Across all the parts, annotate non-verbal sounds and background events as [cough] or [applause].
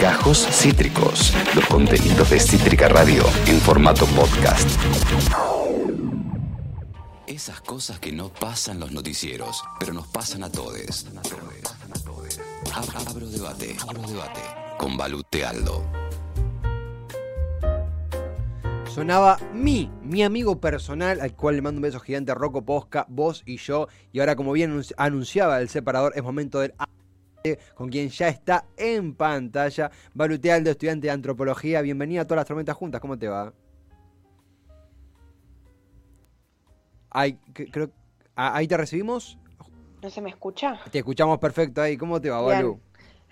Gajos Cítricos, los contenidos de Cítrica Radio en formato podcast. Esas cosas que no pasan los noticieros, pero nos pasan a todos. Abro debate, abro debate con Balute Aldo. Sonaba mi, mi amigo personal, al cual le mando un beso gigante a Rocco Posca, vos y yo. Y ahora, como bien anunci- anunciaba el separador, es momento del con quien ya está en pantalla. Balute Aldo, estudiante de antropología. Bienvenida a todas las tormentas juntas. ¿Cómo te va? Ay, que- creo, ah, ahí te recibimos. ¿No se me escucha? Te escuchamos perfecto ahí. ¿Cómo te va, Bien. Balu?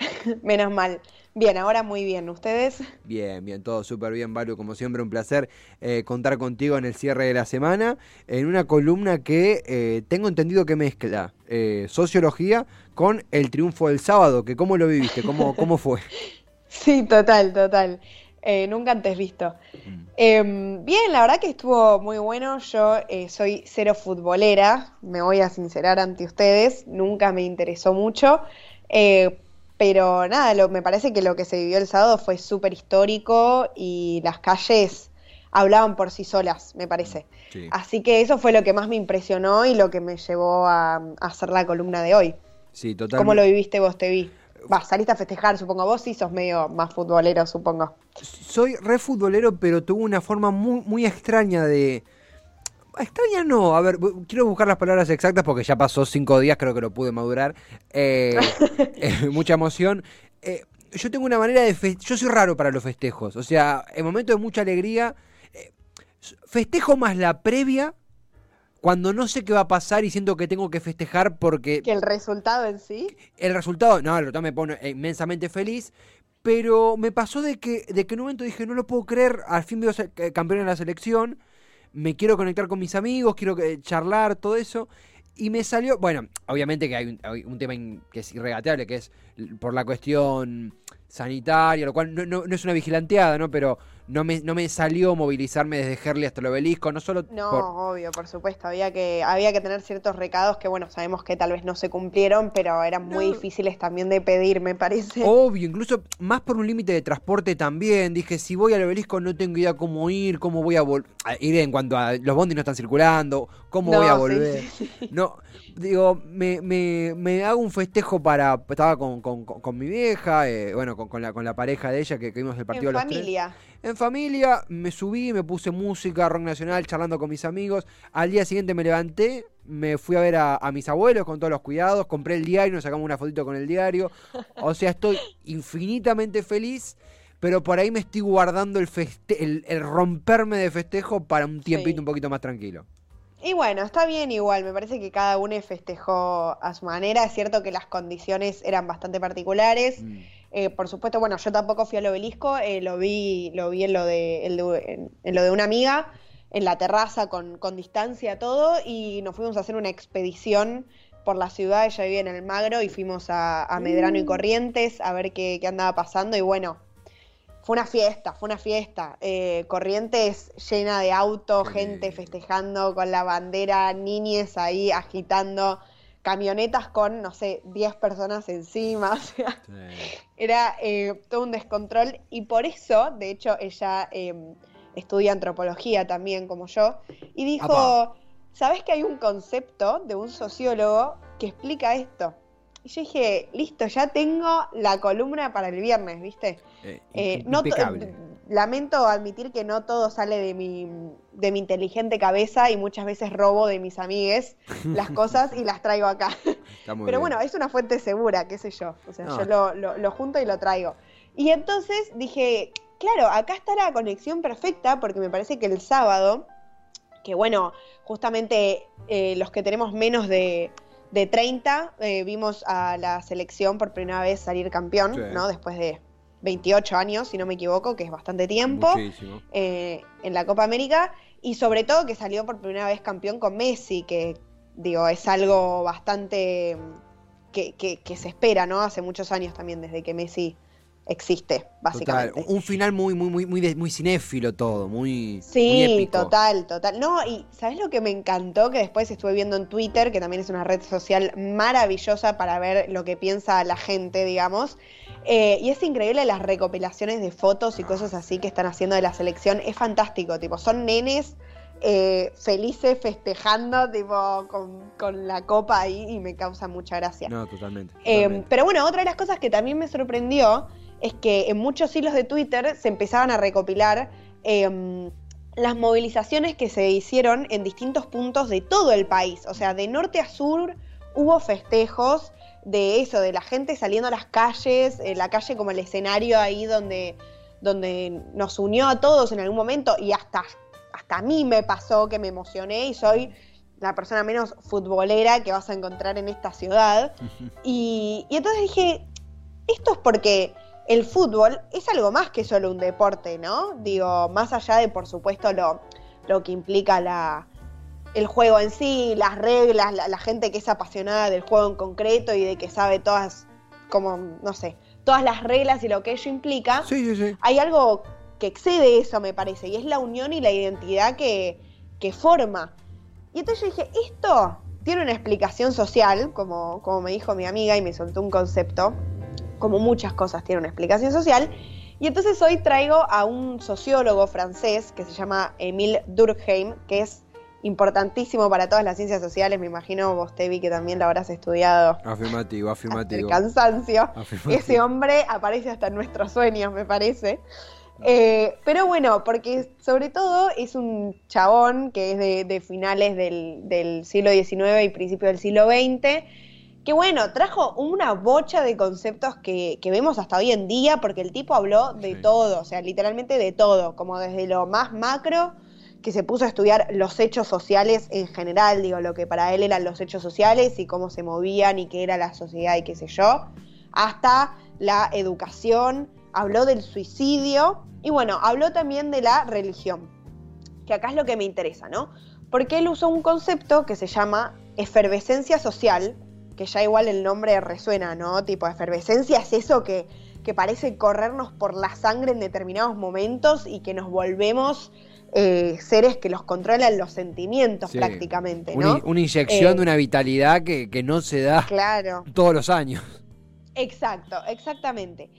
[laughs] Menos mal. Bien, ahora muy bien. ¿Ustedes? Bien, bien, todo súper bien, Balu. Como siempre, un placer eh, contar contigo en el cierre de la semana, en una columna que eh, tengo entendido que mezcla eh, sociología con el triunfo del sábado, que cómo lo viviste, cómo, [laughs] cómo fue. Sí, total, total. Nunca antes visto. Em, bien, la verdad que estuvo muy bueno. Yo soy cero futbolera, me voy a sincerar ante ustedes. Nunca me interesó mucho. Eh, pero nada, lo- me parece que lo que se vivió el sábado fue súper histórico y las calles hablaban por sí solas, me parece. Sí. Así que eso fue lo que más me impresionó y lo que me llevó a, a hacer la columna de hoy. Sí, totalmente. ¿Cómo lo viviste vos, te vi? Va, saliste a festejar, supongo. Vos sí sos medio más futbolero, supongo. Soy re futbolero, pero tuve una forma muy, muy extraña de... Extraña no, a ver, quiero buscar las palabras exactas porque ya pasó cinco días, creo que lo pude madurar. Eh, [laughs] eh, mucha emoción. Eh, yo tengo una manera de... fe- Yo soy raro para los festejos, o sea, en momentos de mucha alegría, eh, festejo más la previa cuando no sé qué va a pasar y siento que tengo que festejar porque Que el resultado en sí. el resultado, no, el resultado me pone inmensamente feliz, pero me pasó de que, de que en un momento dije, no lo puedo creer, al fin veo eh, campeón en la selección, me quiero conectar con mis amigos, quiero eh, charlar, todo eso, y me salió, bueno, obviamente que hay un, hay un tema que es irregateable, que es por la cuestión sanitaria, lo cual no, no- no es una vigilanteada, ¿no? Pero no me, no me salió movilizarme desde Herley hasta el obelisco, no solo No, por, obvio, por supuesto. Había que, había que tener ciertos recados que, bueno, sabemos que tal vez no se cumplieron, pero eran muy difíciles también de pedir, me parece. Obvio, incluso más por un límite de transporte también. Dije, si voy al obelisco no tengo idea cómo ir, cómo voy a volver. Ir en cuanto a los bondis no están circulando, cómo voy a volver. sí, sí. [laughs] No, digo, me, me, me hago un festejo para. Estaba con, con, con- con mi vieja, eh, bueno, con, la, con la pareja de ella que, que vimos el partido En los tres. En familia, me subí, me puse música, rock nacional, charlando con mis amigos. Al día siguiente me levanté, me fui a ver a, a mis abuelos con todos los cuidados, compré el diario, nos sacamos una fotito con el diario. [laughs] O sea, estoy infinitamente feliz, pero por ahí me estoy guardando el, feste el, el romperme de festejo para un tiempito Sí. un poquito más tranquilo. Y bueno, está bien igual, me parece que cada uno festejó a su manera. Es cierto que las condiciones eran bastante particulares. Mm. Eh, por supuesto, bueno, yo tampoco fui al obelisco, eh, lo vi, lo vi en lo de, en, en lo de una amiga, en la terraza con, con distancia todo, y nos fuimos a hacer una expedición por la ciudad, ella vivía en el Magro, y fuimos a, a Medrano y Corrientes a ver qué, qué andaba pasando, y bueno, fue una fiesta, fue una fiesta. Eh, Corrientes llena de autos, gente festejando con la bandera, niñes ahí agitando, camionetas con, no sé, 10 personas encima, [laughs] o sea, era eh, todo un descontrol y por eso, de hecho, ella eh, estudia antropología también como yo y dijo, Apa. ¿sabes que hay un concepto de un sociólogo que explica esto? Y yo dije, listo, ya tengo la columna para el viernes, ¿viste? Eh, no lamento admitir que no todo sale de mi, de mi inteligente cabeza y muchas veces robo de mis amigues [laughs] las cosas y las traigo acá. Pero bien. bueno, es una fuente segura, qué sé yo. O sea, No. yo lo, lo- lo junto y lo traigo. Y entonces dije, claro, acá está la conexión perfecta porque me parece que el sábado, que bueno, justamente eh, los que tenemos menos de, de 30, eh, vimos a la selección por primera vez salir campeón, Sí. ¿no? Después de 28 años, si no me equivoco, que es bastante tiempo eh, en la Copa América y sobre todo que salió por primera vez campeón con Messi, que digo, es algo bastante mm, que, que- que se espera, ¿no? Hace muchos años también, desde que Messi existe, básicamente. Total, un final muy, muy, muy, muy, muy cinéfilo todo, muy, Sí, muy épico. total, total. No, y ¿sabes lo que me encantó? Que después estuve viendo en Twitter, que también es una red social maravillosa para ver lo que piensa la gente, digamos. Eh, y es increíble las recopilaciones de fotos y cosas así que están haciendo de la selección. Es fantástico, tipo, son nenes eh, felices festejando, tipo, con, con la copa ahí y me causa mucha gracia. No, totalmente. Eh, totalmente. pero bueno, otra de las cosas que también me sorprendió es que en muchos hilos de Twitter se empezaban a recopilar eh, las movilizaciones que se hicieron en distintos puntos de todo el país. O sea, de norte a sur hubo festejos de eso, de la gente saliendo a las calles, eh, la calle como el escenario ahí donde, donde nos unió a todos en algún momento y hasta, hasta a mí me pasó que me emocioné y soy la persona menos futbolera que vas a encontrar en esta ciudad. Y, y entonces dije, esto es porque el fútbol es algo más que solo un deporte, ¿no? Digo, más allá de, por supuesto, lo, lo que implica la, el juego en sí, las reglas, la, la gente que es apasionada del juego en concreto y de que sabe todas, como, no sé, todas las reglas y lo que ello implica Sí, sí, sí. hay algo que excede eso, me parece, y es la unión y la identidad que, que forma. Y entonces yo dije, esto tiene una explicación social, como, como me dijo mi amiga y me soltó un concepto, como muchas cosas tienen una explicación social. Y entonces hoy traigo a un sociólogo francés que se llama Emile Durkheim, que es importantísimo para todas las ciencias sociales, me imagino vos, Tevi, que también lo habrás estudiado Afirmativo, hasta el afirmativo. cansancio. Afirmativo. Ese hombre aparece hasta en nuestros sueños, me parece. Eh, pero bueno, porque sobre todo es un chabón que es de, de finales del, del siglo XIX y principios del siglo XX, que bueno, trajo una bocha de conceptos que, que vemos hasta hoy en día, porque el tipo habló de Sí. todo, o sea, literalmente de todo, como desde lo más macro, que se puso a estudiar los hechos sociales en general, digo, lo que para él eran los hechos sociales y cómo se movían y qué era la sociedad y qué sé yo, hasta la educación, habló del suicidio y bueno, habló también de la religión, que acá es lo que me interesa, ¿no? Porque él usó un concepto que se llama efervescencia social, que ya igual el nombre resuena, ¿no? Tipo, efervescencia es eso que, que parece corrernos por la sangre en determinados momentos y que nos volvemos eh, seres que los controlan los sentimientos Sí. prácticamente, ¿no? una inyección Eh, de una vitalidad que, que no se da Claro. [laughs] todos los años. Exacto, exactamente.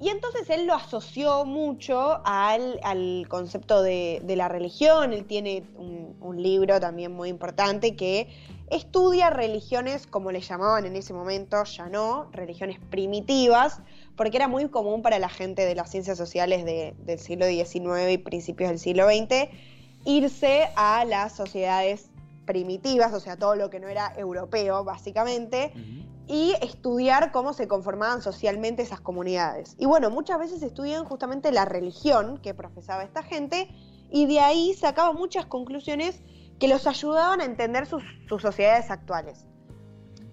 Y entonces él lo asoció mucho al, al concepto de, de la religión. Él tiene un, un libro también muy importante que estudia religiones, como le llamaban en ese momento, ya no, religiones primitivas, porque era muy común para la gente de las ciencias sociales de- del siglo XIX y principios del siglo XX irse a las sociedades primitivas, o sea, todo lo que no era europeo, básicamente, y estudiar cómo se conformaban socialmente esas comunidades. Y bueno, muchas veces estudian justamente la religión que profesaba esta gente y de ahí sacaban muchas conclusiones que los ayudaban a entender sus, sus sociedades actuales.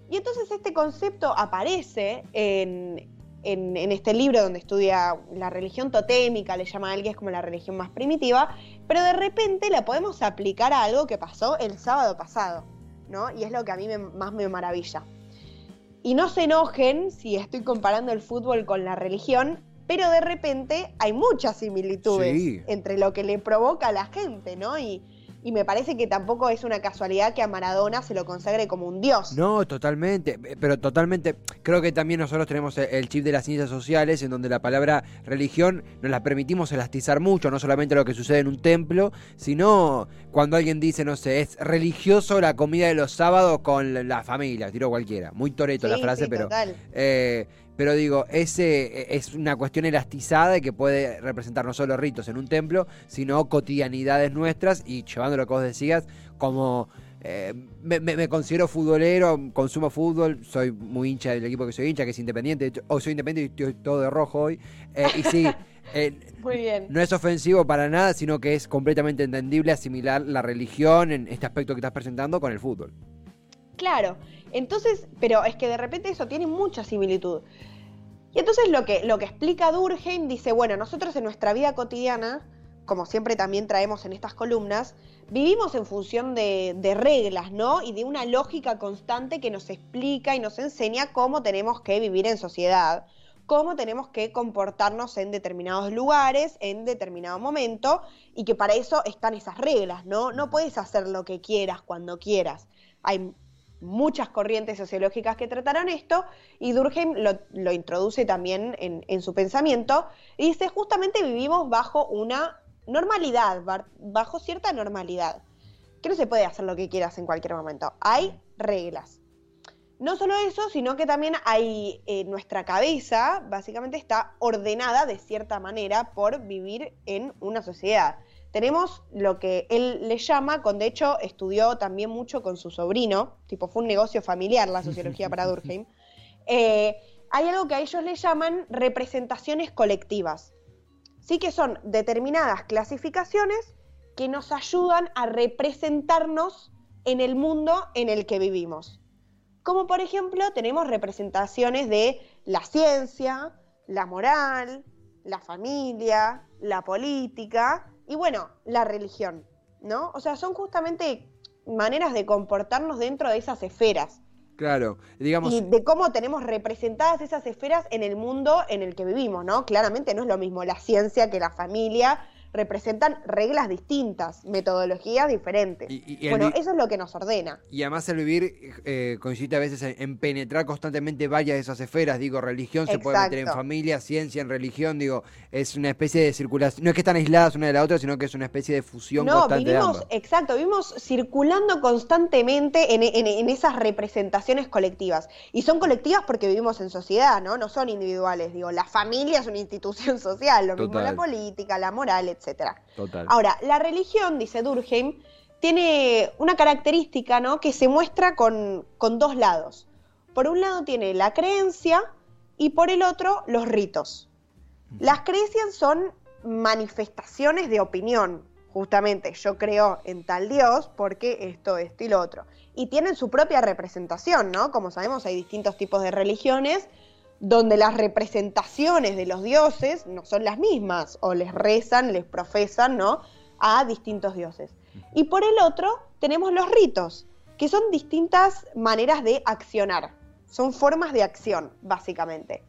Y entonces este concepto aparece en, en- en este libro donde estudia la religión totémica, le llama a él que es como la religión más primitiva, pero de repente la podemos aplicar a algo que pasó el sábado pasado, ¿no? Y es lo que a mí me- más me maravilla. Y no se enojen si estoy comparando el fútbol con la religión, pero de repente hay muchas similitudes Sí. entre lo que le provoca a la gente, ¿no? Y, y me parece que tampoco es una casualidad que a Maradona se lo consagre como un dios. No, totalmente, eh, pero totalmente. Creo que también nosotros tenemos el- el chip de las ciencias sociales, en donde la palabra religión nos la permitimos elastizar mucho, no solamente lo que sucede en un templo, sino cuando alguien dice, no sé, es religioso la comida de los sábados con la- familia, tiro cualquiera. Muy toreto la frase, sí, pero. total. Eh, pero digo, ese eh, es una cuestión elastizada y que puede representar no solo ritos en un templo, sino cotidianidades nuestras y llevando lo que vos decías, como eh, me, me- me considero futbolero, consumo fútbol, soy muy hincha del equipo que soy hincha, que es independiente, hoy soy independiente y estoy todo de rojo hoy, eh, y sí, [laughs] eh, Muy bien. no es ofensivo para nada, sino que es completamente entendible asimilar la religión en este aspecto que estás presentando con el fútbol. Claro, entonces, pero es que de repente eso tiene mucha similitud. Y entonces lo que, lo que explica Durkheim dice, bueno, nosotros en nuestra vida cotidiana, como siempre también traemos en estas columnas, vivimos en función de, de reglas, ¿no? Y de una lógica constante que nos explica y nos enseña cómo tenemos que vivir en sociedad, cómo tenemos que comportarnos en determinados lugares, en determinado momento, y que para eso están esas reglas, ¿no? No puedes hacer lo que quieras cuando quieras. Hay muchas corrientes sociológicas que trataron esto, y Durkheim lo, introduce también en, su pensamiento, y dice, justamente vivimos bajo una normalidad, bajo cierta normalidad, que no se puede hacer lo que quieras en cualquier momento. Hay reglas. No solo eso, sino que también hay eh, nuestra cabeza, básicamente está ordenada de cierta manera por vivir en una sociedad. Tenemos lo que él le llama, con de hecho estudió también mucho con su sobrino, tipo fue un negocio familiar la sociología para Durkheim. Eh, hay algo que a ellos le llaman representaciones colectivas. Sí que son determinadas clasificaciones que nos ayudan a representarnos en el mundo en el que vivimos. Como por ejemplo tenemos representaciones de la ciencia, la moral, la familia, la política y bueno, la religión, ¿no? O sea, son justamente maneras de comportarnos dentro de esas esferas. Claro, digamos. Y de cómo tenemos representadas esas esferas en el mundo en el que vivimos, ¿no? Claramente no es lo mismo la ciencia que la familia representan reglas distintas, metodologías diferentes. bueno, eso es lo que nos ordena. Y además el vivir eh, consiste a veces en, penetrar constantemente varias de esas esferas. Digo, religión se puede meter en familia, ciencia en religión. Digo, es una especie de circulación. No es que están aisladas una de la otra, sino que es una especie de fusión no, constante vivimos, Exacto, vivimos circulando constantemente en, esas representaciones colectivas. Y son colectivas porque vivimos en sociedad, ¿no? No son individuales. Digo, la familia es una institución [laughs] social, lo mismo la política, la moral, etc. Ahora, la religión, dice Durkheim, tiene una característica ¿no? que se muestra con, dos lados. Por un lado tiene la creencia y por el otro los ritos. Las creencias son manifestaciones de opinión, justamente yo creo en tal Dios porque esto, esto y lo otro. Y tienen su propia representación, ¿no? Como sabemos hay distintos tipos de religiones donde las representaciones de los dioses no son las mismas, o les rezan, les profesan, ¿no? A distintos dioses. Y por el otro tenemos los ritos, que son distintas maneras de accionar, son formas de acción, básicamente.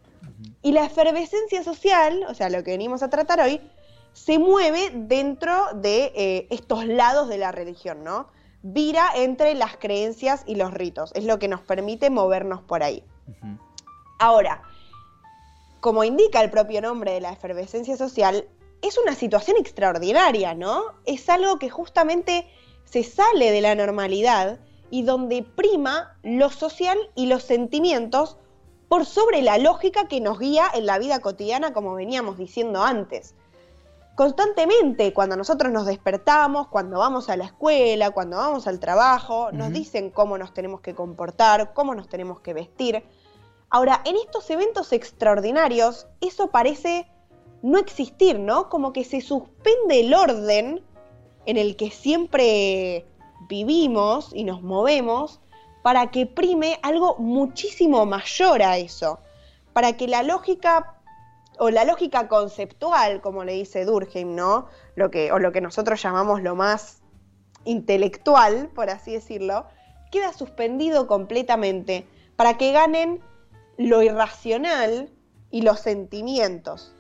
Y la efervescencia social, o sea, lo que venimos a tratar hoy, se mueve dentro de eh, estos lados de la religión, ¿no? Vira entre las creencias y los ritos, es lo que nos permite movernos por ahí. Ahora, como indica el propio nombre de la efervescencia social, es una situación extraordinaria, ¿no? Es algo que justamente se sale de la normalidad y donde prima lo social y los sentimientos por sobre la lógica que nos guía en la vida cotidiana, como veníamos diciendo antes. Constantemente, cuando nosotros nos despertamos, cuando vamos a la escuela, cuando vamos al trabajo, nos dicen cómo nos tenemos que comportar, cómo nos tenemos que vestir. Ahora, en estos eventos extraordinarios, eso parece no existir, ¿no? Como que se suspende el orden en el que siempre vivimos y nos movemos para que prime algo muchísimo mayor a eso, para que la lógica o la lógica conceptual, como le dice Durkheim, ¿no? Lo que, o lo que nosotros llamamos lo más intelectual, por así decirlo, queda suspendido completamente para que ganen lo irracional y los sentimientos.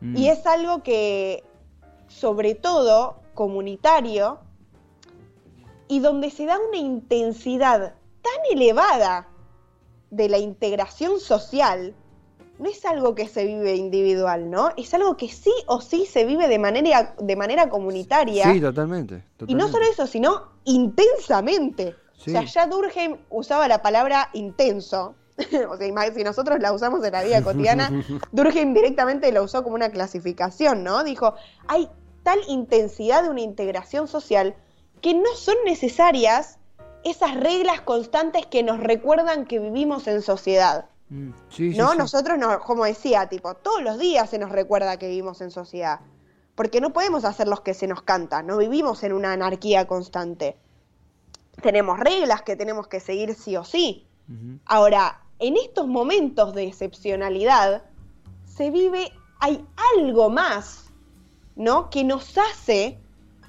Mm. Y es algo que, sobre todo, comunitario, y donde se da una intensidad tan elevada de la integración social, no es algo que se vive individual, ¿no? Es algo que sí o sí se vive de manera, de manera comunitaria. Sí, totalmente, Y no solo eso, sino intensamente. O sea, ya Durkheim usaba la palabra intenso [laughs] o sea, si nosotros la usamos en la vida cotidiana, [laughs] Durkheim directamente la usó como una clasificación, ¿no? Dijo, hay tal intensidad de una integración social que no son necesarias esas reglas constantes que nos recuerdan que vivimos en sociedad. Mm, ¿No? Nosotros, no, como decía, tipo, todos los días se nos recuerda que vivimos en sociedad. Porque no podemos hacer los que se nos canta, no vivimos en una anarquía constante. Tenemos reglas que tenemos que seguir sí o sí. Ahora, en estos momentos de excepcionalidad se vive, hay algo más, ¿no? Que nos hace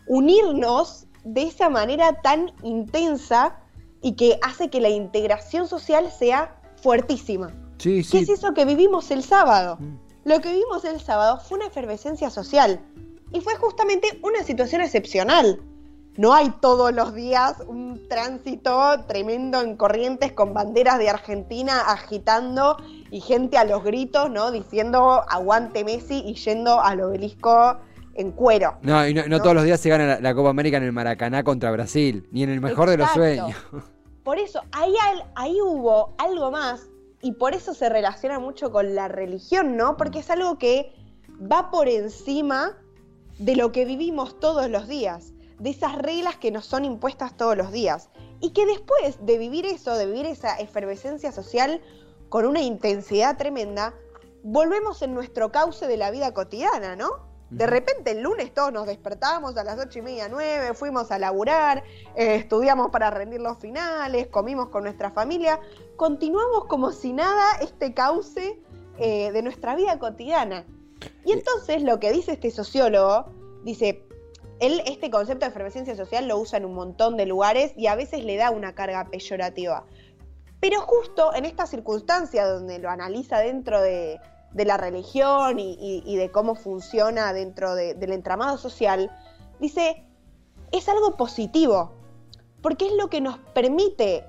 unirnos de esa manera tan intensa y que hace que la integración social sea fuertísima. Sí, ¿Qué sí. es eso que vivimos el sábado? Mm. Lo que vivimos el sábado fue una efervescencia social y fue justamente una situación excepcional. No hay todos los días un tránsito tremendo en corrientes con banderas de Argentina agitando y gente a los gritos, ¿no? Diciendo aguante Messi y yendo al obelisco en cuero. No, y no, no ¿no? todos los días se gana la, la Copa América en el Maracaná contra Brasil, ni en el mejor de los sueños. [laughs] Por eso, ahí, ahí hubo algo más y por eso se relaciona mucho con la religión, ¿no? Porque es algo que va por encima de lo que vivimos todos los días, de esas reglas que nos son impuestas todos los días. Y que después de vivir eso, de vivir esa efervescencia social con una intensidad tremenda, volvemos en nuestro cauce de la vida cotidiana, ¿no? De repente el lunes todos nos despertamos a las ocho y media, nueve, fuimos a laburar, eh, estudiamos para rendir los finales, comimos con nuestra familia, continuamos como si nada este cauce eh, de nuestra vida cotidiana. Y entonces lo que dice este sociólogo, dice, él este concepto de efervescencia social lo usa en un montón de lugares y a veces le da una carga peyorativa. Pero justo en esta circunstancia donde lo analiza dentro de, la religión y, de cómo funciona dentro de- del entramado social, dice, es algo positivo, porque es lo que nos permite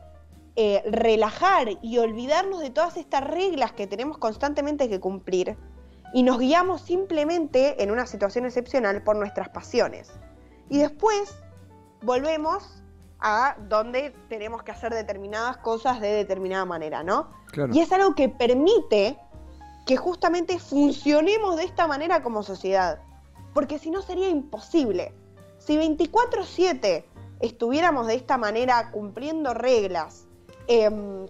eh, relajar y olvidarnos de todas estas reglas que tenemos constantemente que cumplir y nos guiamos simplemente en una situación excepcional por nuestras pasiones. Y después volvemos a donde tenemos que hacer determinadas cosas de determinada manera, ¿no? Claro. Y es algo que permite que justamente funcionemos de esta manera como sociedad. Porque si no sería imposible. Si 24/7 estuviéramos de esta manera cumpliendo reglas em,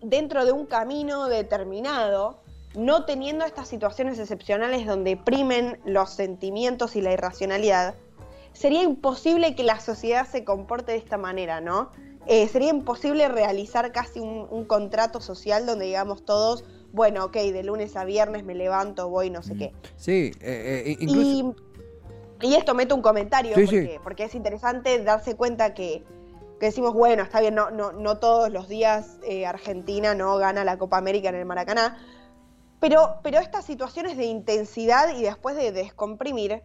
dentro de un camino determinado, no teniendo estas situaciones excepcionales donde primen los sentimientos y la irracionalidad, sería imposible que la sociedad se comporte de esta manera, ¿no? Eh, sería imposible realizar casi un, un contrato social donde digamos todos, bueno, ok, de lunes a viernes me levanto, voy, no sé qué. Sí, eh, eh, incluso... Y, y esto meto un comentario Sí, porque, sí. porque es interesante darse cuenta que, que decimos, bueno, está bien, no, no, no todos los días eh, Argentina no gana la Copa América en el Maracaná, pero, pero estas situaciones de intensidad y después de descomprimir,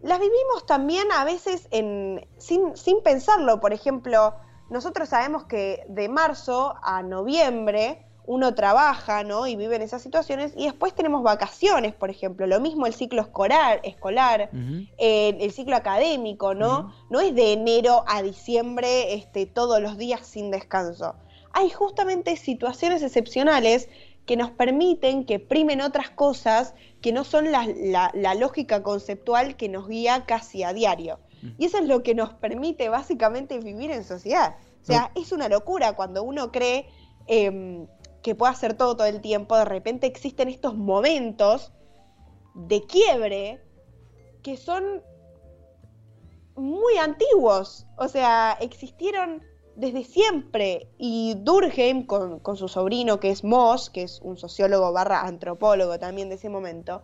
las vivimos también a veces en, sin, sin pensarlo. Por ejemplo, nosotros sabemos que de marzo a noviembre uno trabaja, ¿no? Y vive en esas situaciones y después tenemos vacaciones, por ejemplo. Lo mismo el ciclo escolar, escolar eh, el ciclo académico, ¿no? No es de enero a diciembre este, todos los días sin descanso. Hay justamente situaciones excepcionales que nos permiten que primen otras cosas que no son la, la- la lógica conceptual que nos guía casi a diario. Y eso es lo que nos permite básicamente vivir en sociedad. O sea, es una locura cuando uno cree em, que puede hacer todo todo el tiempo, de repente existen estos momentos de quiebre que son muy antiguos. O sea, existieron desde siempre. Y Durkheim, con, su sobrino que es Moss, que es un sociólogo barra antropólogo también de ese momento,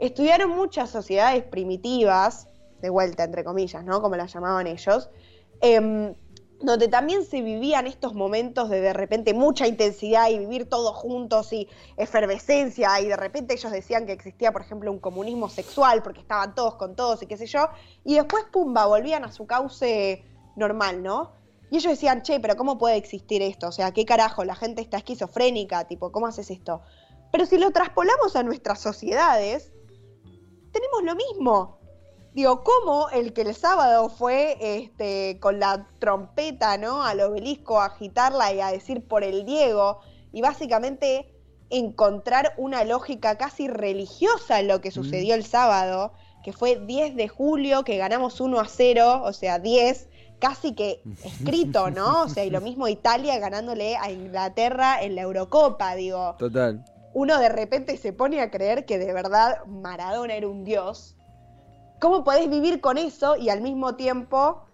estudiaron muchas sociedades primitivas, de vuelta entre comillas, ¿no? Como las llamaban ellos, em, donde también se vivían estos momentos de de repente mucha intensidad y vivir todos juntos y efervescencia y de repente ellos decían que existía por ejemplo un comunismo sexual porque estaban todos con todos y qué sé yo y después pumba volvían a su cauce normal, ¿no? Y ellos decían, che, pero ¿cómo puede existir esto? O sea, ¿qué carajo? La gente está esquizofrénica, tipo, ¿cómo haces esto? Pero si lo traspolamos a nuestras sociedades, tenemos lo mismo. Digo, ¿cómo el que el sábado fue este, con la trompeta, ¿no? Al obelisco a agitarla y a decir por el Diego y básicamente encontrar una lógica casi religiosa en lo que sucedió el sábado, que fue 10 de julio, que ganamos 1 a 0, o sea, 10, casi que [laughs] escrito, ¿no? O sea, y lo mismo Italia ganándole a Inglaterra en la Eurocopa, digo Total. uno de repente se pone a creer que de verdad Maradona era un dios. ¿Cómo podés vivir con eso y al mismo tiempo,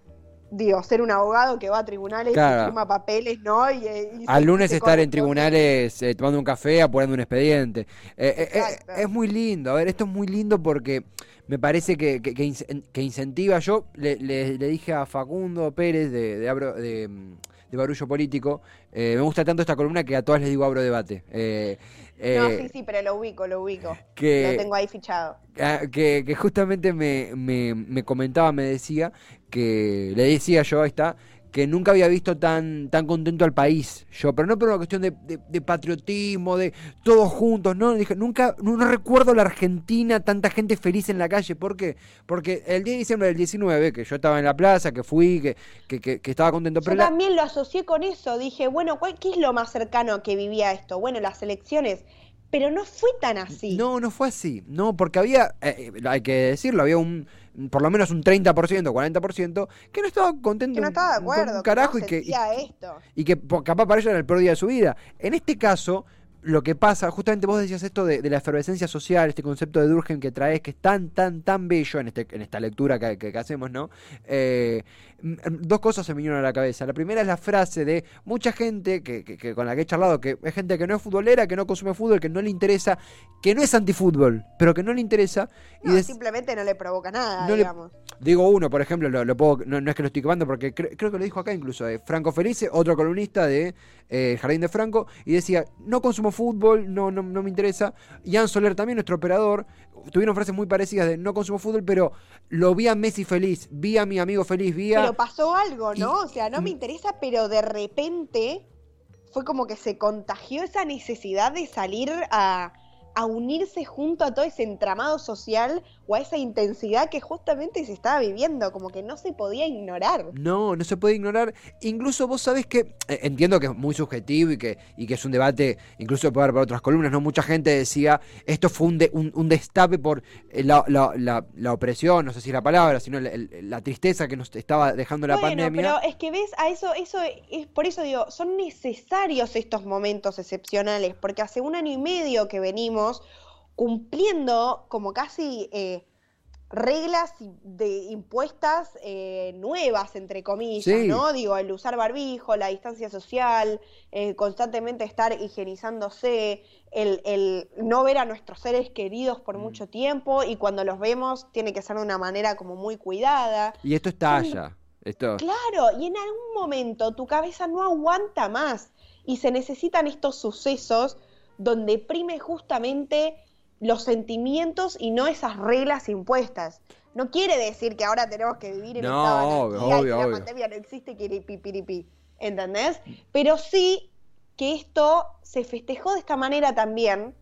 digo, ser un abogado que va a tribunales Claro. y firma papeles, ¿no? Y, eh, y Al lunes estar en tribunales eh, tomando un café, apurando un expediente. Eh, es muy lindo. A ver, esto es muy lindo porque me parece que, que- que incentiva. Yo le, le- le dije a Facundo Pérez de, de, Abro- de, mm, de barullo político. Eh, me gusta tanto esta columna que a todas les digo abro debate. Eh, no, eh, sí, sí, pero lo ubico, lo ubico. que- Lo tengo ahí fichado. Ah, que, que justamente me, me- me comentaba, me decía, que le decía yo, ahí está, que nunca había visto tan, tan contento al país, yo, pero no por una cuestión de, de- de patriotismo, de todos juntos, no, dije, nunca, no, no recuerdo la Argentina, tanta gente feliz en la calle, ¿por qué? Porque el 10 de diciembre del 19, que yo estaba en la plaza, que fui, que, que, que- que estaba contento, pero Yo la- también lo asocié con eso. Dije, bueno, ¿cuál- ¿qué es lo más cercano que vivía esto? Bueno, las elecciones. Pero no fue tan así. No, no fue así. No, porque había, eh, eh, hay que decirlo, había un, por lo menos un 30%, 40% que no estaba contento. que no estaba de con acuerdo. un carajo que y no que, y, esto. y que capaz para ellos era el peor día de su vida. En este caso, lo que pasa, justamente vos decías esto de, de la efervescencia social, este concepto de Durkheim que traes, que es tan, tan, tan bello en, este, en esta lectura que, que- que hacemos, ¿no? Eh, dos cosas se me vinieron a la cabeza. La primera es la frase de mucha gente que, que- con la que he charlado, que es gente que no es futbolera, que no consume fútbol, que no le interesa, que no es antifútbol, pero que no le interesa. y No, des- simplemente no le provoca nada, no le- digamos. Digo uno, por ejemplo, lo, lo puedo, no, no es que lo estoy quemando porque cre- creo que lo dijo acá incluso, eh, Franco Felice, otro columnista de eh, Jardín de Franco, y decía, no consumo fútbol, no, no, no me interesa. Ian Soler también, nuestro operador, tuvieron frases muy parecidas de no consumo fútbol, pero lo vi a Messi feliz, vi a mi amigo feliz, vi a... Pero pasó algo, y- ¿no? O sea, no me y- interesa, pero de repente fue como que se contagió esa necesidad de salir a, a unirse junto a todo ese entramado social o a esa intensidad que justamente se estaba viviendo, como que no se podía ignorar. No, no se puede ignorar. Incluso vos sabés que, eh, entiendo que es muy subjetivo y que, y que es un debate, incluso puede haber para otras columnas, ¿no? Mucha gente decía, esto fue un, de- un, un destape por eh, la, la- la- la opresión, no sé si la palabra, sino la tristeza que nos estaba dejando la bueno, pandemia. pero es que ves, a eso, eso es por eso digo, son necesarios estos momentos excepcionales, porque hace un año y medio que venimos cumpliendo como casi eh, reglas de impuestas eh, nuevas, entre comillas, Sí. ¿no? Digo, el usar barbijo, la distancia social, eh, constantemente estar higienizándose, el, el no ver a nuestros seres queridos por Mm. mucho tiempo y cuando los vemos tiene que ser de una manera como muy cuidada. Y esto está allá. Esto, Claro, y en algún momento tu cabeza no aguanta más y se necesitan estos sucesos donde prime justamente los sentimientos y no esas reglas impuestas. No quiere decir que ahora tenemos que vivir en No, estado de obvio, y obvio, que la obvio. pandemia no existe, ¿entendés? Pero sí que esto se festejó de esta manera también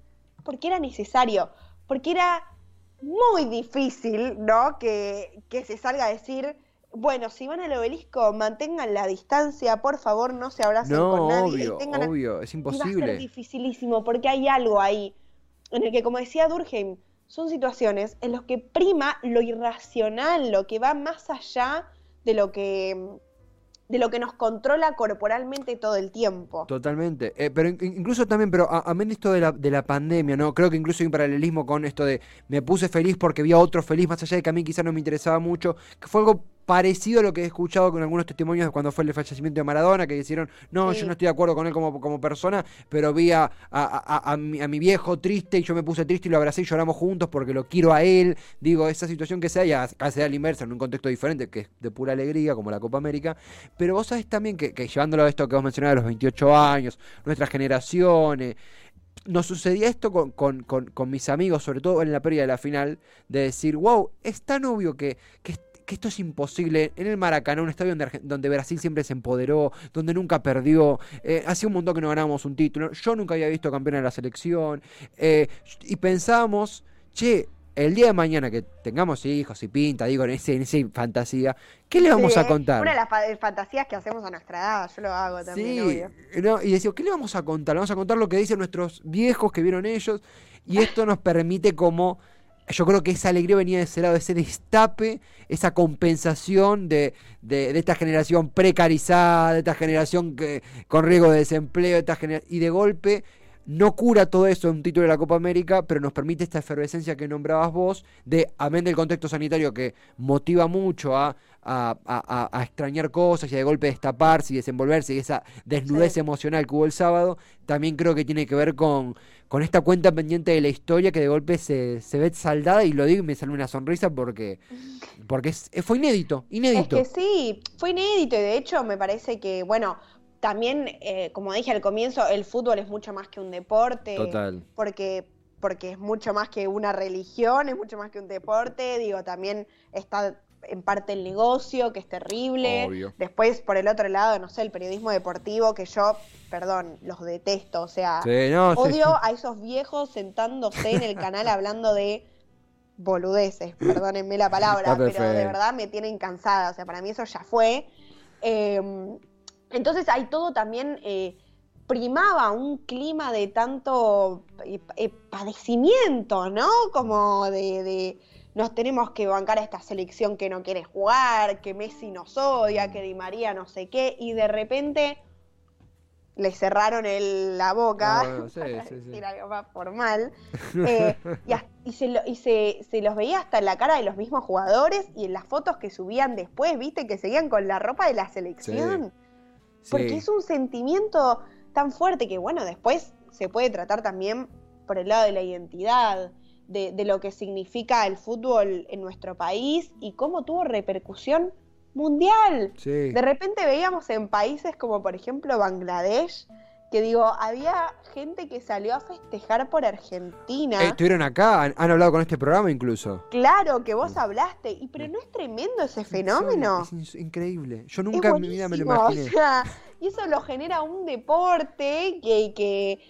porque era necesario, porque era muy difícil, ¿no? Que, que se salga a decir, bueno, si van al obelisco, mantengan la distancia, por favor, no se abracen no, con nadie. y obvio, tengan a- obvio, es y va a ser imposible. dificilísimo, porque hay algo ahí en el que, como decía Durkheim, son situaciones en las que prima lo irracional, lo que va más allá de lo que de lo que nos controla corporalmente todo el tiempo. Totalmente. Eh, pero in- incluso también, pero a- amén de esto de la, de la pandemia, ¿no? Creo que incluso hay un paralelismo con esto de me puse feliz porque vi a otro feliz, más allá de que a mí quizás no me interesaba mucho, que fue algo parecido a lo que he escuchado con algunos testimonios de cuando fue el fallecimiento de Maradona, que dijeron, no, Sí. yo no estoy de acuerdo con él como, como persona, pero vi a, a- a- a mi, a mi viejo triste y yo me puse triste y lo abracé y lloramos juntos porque lo quiero a él. Digo, esa situación que se haya, acá se da la inversa en un contexto diferente, que es de pura alegría, como la Copa América. Pero vos sabés también que, que llevándolo a esto que vos mencionabas los 28 años, nuestras generaciones, nos sucedía esto con, con- con- con mis amigos, sobre todo en la pérdida de la final, de decir, wow, es tan obvio que, que, que esto es imposible. En el Maracaná, un estadio donde, donde Brasil siempre se empoderó, donde nunca perdió, eh, hacía un montón que no ganábamos un título, yo nunca había visto campeón de la selección, eh, y pensábamos, che, el día de mañana que tengamos hijos y pinta, digo, en ese, en esa fantasía, ¿qué le vamos Sí, a eh, contar? Una de las fa- fantasías que hacemos a nuestra edad, yo lo hago también, Sí, no, y decimos, ¿qué le vamos a contar? Le vamos a contar lo que dicen nuestros viejos que vieron ellos, y esto nos permite como, yo creo que esa alegría venía de ese lado, ese destape, esa compensación de, de, de esta generación precarizada, de esta generación que, con riesgo de desempleo, de esta y de golpe no cura todo eso un título de la Copa América, pero nos permite esta efervescencia que nombrabas vos, de, amén del contexto sanitario que motiva mucho a, a, a- a- a extrañar cosas y de golpe destaparse y desenvolverse y esa desnudez Sí. emocional que hubo el sábado, también creo que tiene que ver con, con esta cuenta pendiente de la historia que de golpe se, se ve saldada y lo digo y me sale una sonrisa porque, porque es- fue inédito, Es inédito. que sí, fue inédito y de hecho me parece que, bueno, también, eh, como dije al comienzo, el fútbol es mucho más que un deporte. Total. Porque, porque es mucho más que una religión, es mucho más que un deporte. Digo, también está en parte el negocio, que es terrible. Obvio. Después, por el otro lado, no sé, el periodismo deportivo, que yo, perdón, los detesto. O sea, Sí, no, sí. odio a esos viejos sentándose en el canal [laughs] hablando de boludeces, perdónenme la palabra, pero de verdad me tienen cansada. O sea, para mí eso ya fue. Eh, entonces hay todo también. eh, primaba un clima de tanto eh, eh, padecimiento, ¿no? Como de, de nos tenemos que bancar a esta selección que no quiere jugar, que Messi nos odia, que Di María no sé qué, y de repente le cerraron el- la boca, Ah, bueno, sí, [laughs] para sí, sí. decir algo más formal, [laughs] eh, y, y se, lo- y se- se los veía hasta en la cara de los mismos jugadores y en las fotos que subían después, viste, que seguían con la ropa de la selección. Porque es un sentimiento tan fuerte que, bueno, después se puede tratar también por el lado de la identidad, de, de lo que significa el fútbol en nuestro país y cómo tuvo repercusión mundial. Sí. De repente veíamos en países como, por ejemplo, Bangladesh, que digo, había gente que salió a festejar por Argentina. Eh, estuvieron acá, han, han hablado con este programa incluso. Claro que vos hablaste, y pero no es tremendo ese fenómeno. Es, increíble. Yo nunca en mi vida me lo imaginé. o sea, y eso lo genera un deporte que, que,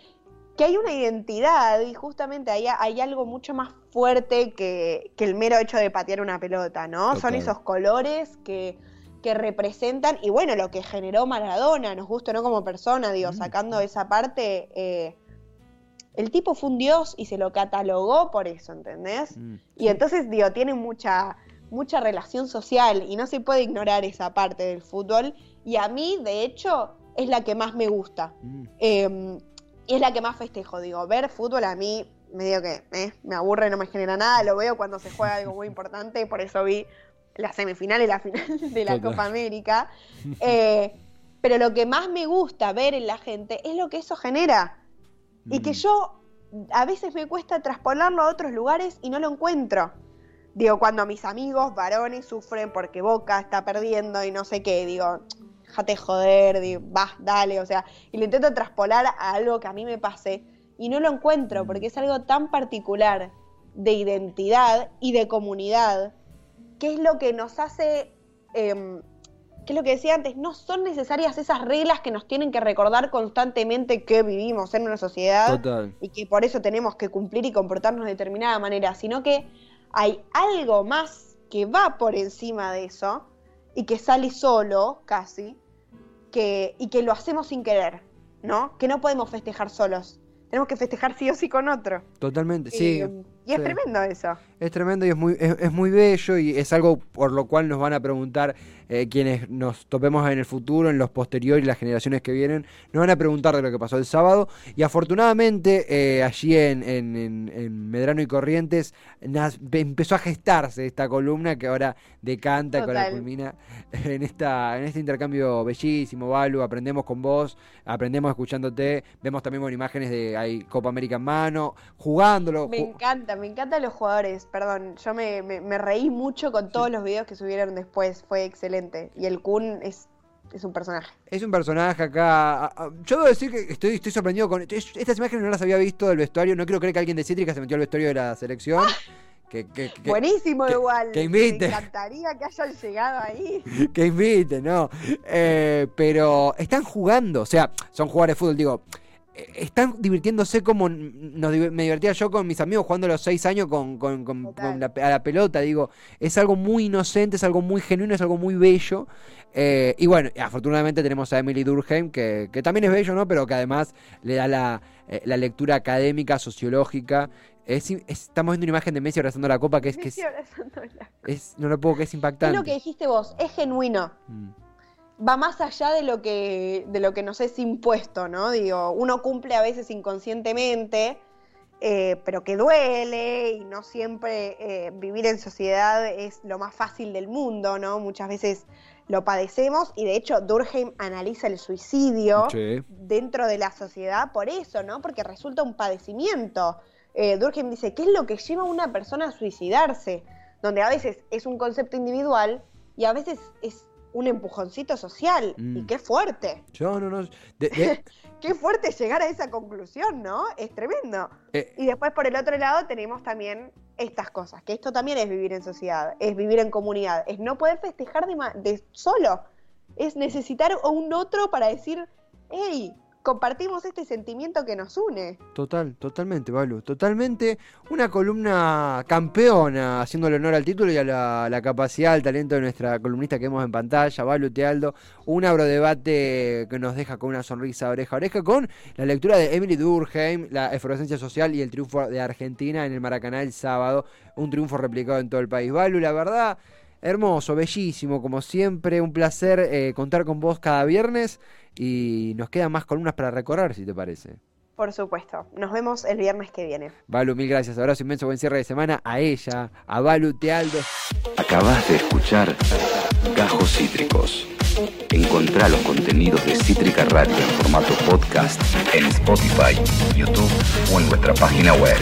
que hay una identidad y justamente hay, hay algo mucho más fuerte que, que el mero hecho de patear una pelota, ¿no? Son esos colores que, que representan, y bueno, lo que generó Maradona, nos gusta, ¿no? Como persona, digo, Mm. sacando esa parte, eh, el tipo fue un dios y se lo catalogó por eso, ¿entendés? Mm. Y entonces, digo, tiene mucha, mucha relación social y no se puede ignorar esa parte del fútbol. Y a mí, de hecho, es la que más me gusta. Mm. Eh, y es la que más festejo, digo, ver fútbol a mí medio que eh, me aburre, no me genera nada, lo veo cuando se juega algo muy [laughs] importante, por eso vi la semifinal y la final [laughs] de la Total. Copa América. [laughs] Eh, pero lo que más me gusta ver en la gente es lo que eso genera. Y que Mm. yo a veces me cuesta traspolarlo a otros lugares y no lo encuentro. Digo, cuando mis amigos varones sufren porque Boca está perdiendo y no sé qué, digo, déjate joder, digo, vas, dale, o sea, y lo intento traspolar a algo que a mí me pase y no lo encuentro porque es algo tan particular de identidad y de comunidad, que es lo que nos hace, em, que es lo que decía antes, no son necesarias esas reglas que nos tienen que recordar constantemente que vivimos en una sociedad Total. y que por eso tenemos que cumplir y comportarnos de determinada manera, sino que hay algo más que va por encima de eso y que sale solo, casi, que, y que lo hacemos sin querer, ¿no? Que no podemos festejar solos. Tenemos que festejar sí o sí con otro. Totalmente, sí. y, y es sí. tremendo eso. Es tremendo y es muy, es, es muy bello y es algo por lo cual nos van a preguntar eh, quienes nos topemos en el futuro, en los posteriores y las generaciones que vienen, nos van a preguntar de lo que pasó el sábado y afortunadamente eh, allí en, en- en- en Medrano y Corrientes nas- empezó a gestarse esta columna que ahora decanta y que ahora Total. culmina [laughs] en, esta, en este intercambio bellísimo, Balu, aprendemos con vos, aprendemos escuchándote, vemos también con imágenes de ahí Copa América en mano, jugándolo. Me ju- encanta, me encantan los jugadores. Perdón, yo me, me- me reí mucho con todos los videos que subieron después. Fue excelente. Y el Kun es, es un personaje. Es un personaje acá. Yo debo decir que estoy, estoy sorprendido con. es- Estas imágenes no las había visto del vestuario. No quiero creer que alguien de Cítrica se metió al vestuario de la selección. Que, que, que- Buenísimo que- igual. que invite. Me encantaría que hayan llegado ahí. [laughs] que invite, ¿no? Eh, pero están jugando. O sea, son jugadores de fútbol, digo. Están divirtiéndose como nos me divertía yo con mis amigos jugando a los seis años con, con- con- Total. con la, a la pelota. Digo, es algo muy inocente, es algo muy genuino, es algo muy bello. Eh, y bueno, afortunadamente tenemos a Emily Durkheim, que, que también es bello, ¿no? Pero que además le da la, eh, la lectura académica, sociológica. Es, es- estamos viendo una imagen de Messi abrazando la copa que es que es, abrazándola. es- no lo puedo que es Es impactante. lo que dijiste vos, es genuino. Mm, Va más allá de lo que, de lo que nos es impuesto, ¿no? Digo, uno cumple a veces inconscientemente, eh, pero que duele y no siempre eh, vivir en sociedad es lo más fácil del mundo, ¿no? Muchas veces lo padecemos y de hecho Durkheim analiza el suicidio sí. dentro de la sociedad por eso, ¿no? Porque resulta un padecimiento. Eh, Durkheim dice, ¿qué es lo que lleva a una persona a suicidarse? Donde a veces es un concepto individual y a veces es un empujoncito social. Mm. Y qué fuerte. Yo no, no. de- de- [laughs] Qué fuerte llegar a esa conclusión, ¿no? Es tremendo. eh, Y después por el otro lado tenemos también estas cosas, que esto también es vivir en sociedad, es vivir en comunidad, es no poder festejar de solo, es necesitar a un otro para decir, hey, compartimos este sentimiento que nos une. Total, totalmente, Balu. Totalmente una columna campeona, haciéndole honor al título y a la, capacidad, al talento de nuestra columnista que vemos en pantalla, Balu Tealdo. Un agrodebate que nos deja con una sonrisa oreja a oreja, con la lectura de Emily Durkheim, la efervescencia social y el triunfo de Argentina en el Maracaná el sábado. Un triunfo replicado en todo el país. Balu, la verdad. Hermoso, bellísimo, como siempre, un placer eh, contar con vos cada viernes y nos quedan más columnas para recorrer, si te parece. Por supuesto. Nos vemos el viernes que viene. Balu, mil gracias. Abrazo inmenso, buen cierre de semana a ella, a Balu Tealdo. Acabas de escuchar Gajos Cítricos. Encontrá los contenidos de Cítrica Radio en formato podcast en Spotify, YouTube o en nuestra página web.